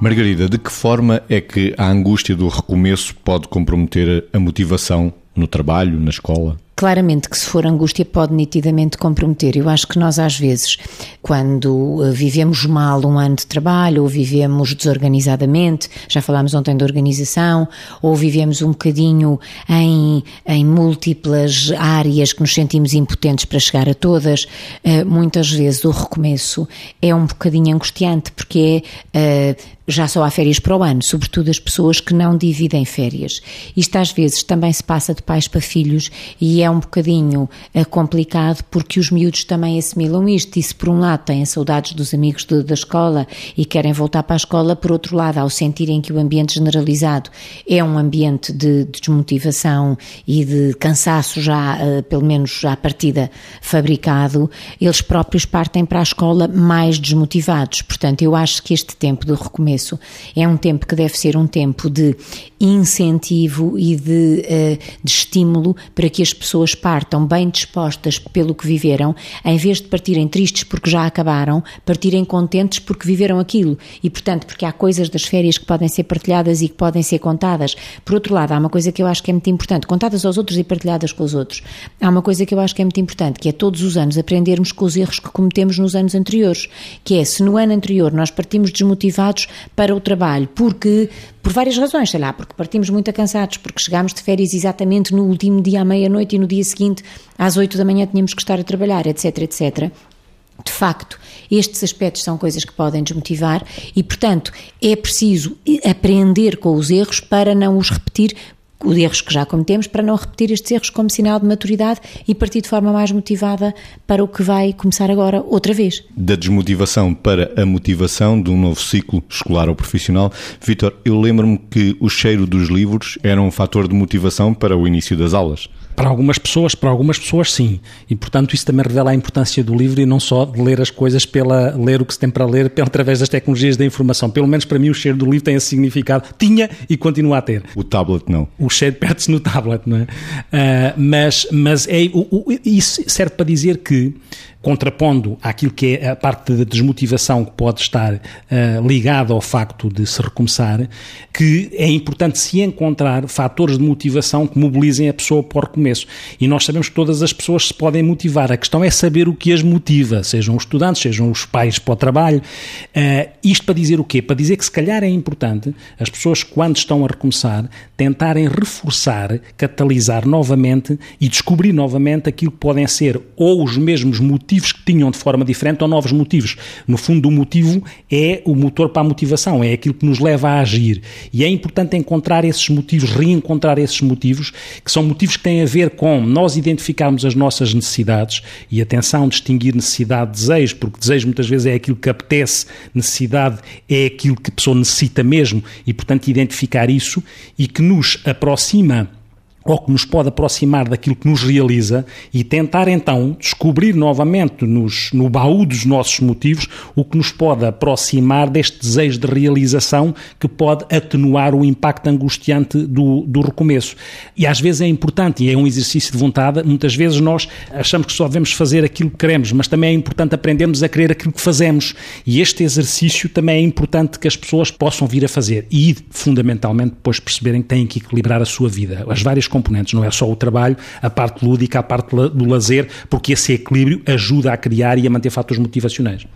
Margarida, de que forma é que a angústia do recomeço pode comprometer a motivação no trabalho, na escola? Claramente que se for angústia pode nitidamente comprometer. Eu acho que nós às vezes, quando eh, vivemos mal um ano de trabalho ou vivemos desorganizadamente, já falámos ontem da organização, ou vivemos um bocadinho em, em múltiplas áreas que nos sentimos impotentes para chegar a todas, eh, muitas vezes o recomeço é um bocadinho angustiante porque é já só há férias para o ano, sobretudo as pessoas que não dividem férias. Isto às vezes também se passa de pais para filhos e é um bocadinho uh, complicado porque os miúdos também assimilam isto e se por um lado têm saudades dos amigos de, da escola e querem voltar para a escola, por outro lado, ao sentirem que o ambiente generalizado é um ambiente de, de desmotivação e de cansaço já, uh, pelo menos à partida fabricado, eles próprios partem para a escola mais desmotivados. Portanto, eu acho que este tempo do recomeço começo. É um tempo que deve ser um tempo de incentivo e de, uh, de estímulo para que as pessoas partam bem dispostas pelo que viveram, em vez de partirem tristes porque já acabaram, partirem contentes porque viveram aquilo. E, portanto, porque há coisas das férias que podem ser partilhadas e que podem ser contadas. Por outro lado, há uma coisa que eu acho que é muito importante, contadas aos outros e partilhadas com os outros. Há uma coisa que eu acho que é muito importante, que é todos os anos aprendermos com os erros que cometemos nos anos anteriores. Que é, se no ano anterior nós partimos desmotivados, para o trabalho, porque por várias razões, sei lá, porque partimos muito cansados, porque chegámos de férias exatamente no último dia à meia-noite e no dia seguinte às oito da manhã tínhamos que estar a trabalhar, etc, etc. De facto, estes aspectos são coisas que podem desmotivar e, portanto, é preciso aprender com os erros para não os repetir, os erros que já cometemos para não repetir estes erros como sinal de maturidade e partir de forma mais motivada para o que vai começar agora outra vez. Da desmotivação para a motivação de um novo ciclo escolar ou profissional, Vitor, eu lembro-me que o cheiro dos livros era um fator de motivação para o início das aulas. Para algumas pessoas, para algumas pessoas sim. E portanto isso também revela a importância do livro e não só de ler as coisas pela ler o que se tem para ler pela, através das tecnologias da informação. Pelo menos para mim o cheiro do livro tem esse significado. Tinha e continua a ter. O tablet não. O cheiro perde-se no tablet, não é? Uh, mas mas é, o, o, isso serve para dizer que contrapondo àquilo que é a parte da desmotivação que pode estar uh, ligada ao facto de se recomeçar, que é importante se encontrar fatores de motivação que mobilizem a pessoa para o recomeço. E nós sabemos que todas as pessoas se podem motivar. A questão é saber o que as motiva, sejam os estudantes, sejam os pais para o trabalho. Uh, isto para dizer o quê? Para dizer que se calhar é importante as pessoas, quando estão a recomeçar, tentarem reforçar, catalisar novamente e descobrir novamente aquilo que podem ser ou os mesmos motivos que tinham de forma diferente ou novos motivos. No fundo, o motivo é o motor para a motivação, é aquilo que nos leva a agir. E é importante encontrar esses motivos, reencontrar esses motivos, que são motivos que têm a ver com nós identificarmos as nossas necessidades e atenção, distinguir necessidade de desejo, porque desejo muitas vezes é aquilo que apetece, necessidade é aquilo que a pessoa necessita mesmo e, portanto, identificar isso e que nos aproxima ou que nos pode aproximar daquilo que nos realiza e tentar então descobrir novamente nos, no baú dos nossos motivos o que nos pode aproximar deste desejo de realização que pode atenuar o impacto angustiante do, do recomeço. E às vezes é importante, e é um exercício de vontade, muitas vezes nós achamos que só devemos fazer aquilo que queremos, mas também é importante aprendermos a querer aquilo que fazemos. E este exercício também é importante que as pessoas possam vir a fazer e, fundamentalmente, depois perceberem que têm que equilibrar a sua vida. As várias componentes, não é só o trabalho, a parte lúdica, a parte do lazer, porque esse equilíbrio ajuda a criar e a manter fatores motivacionais.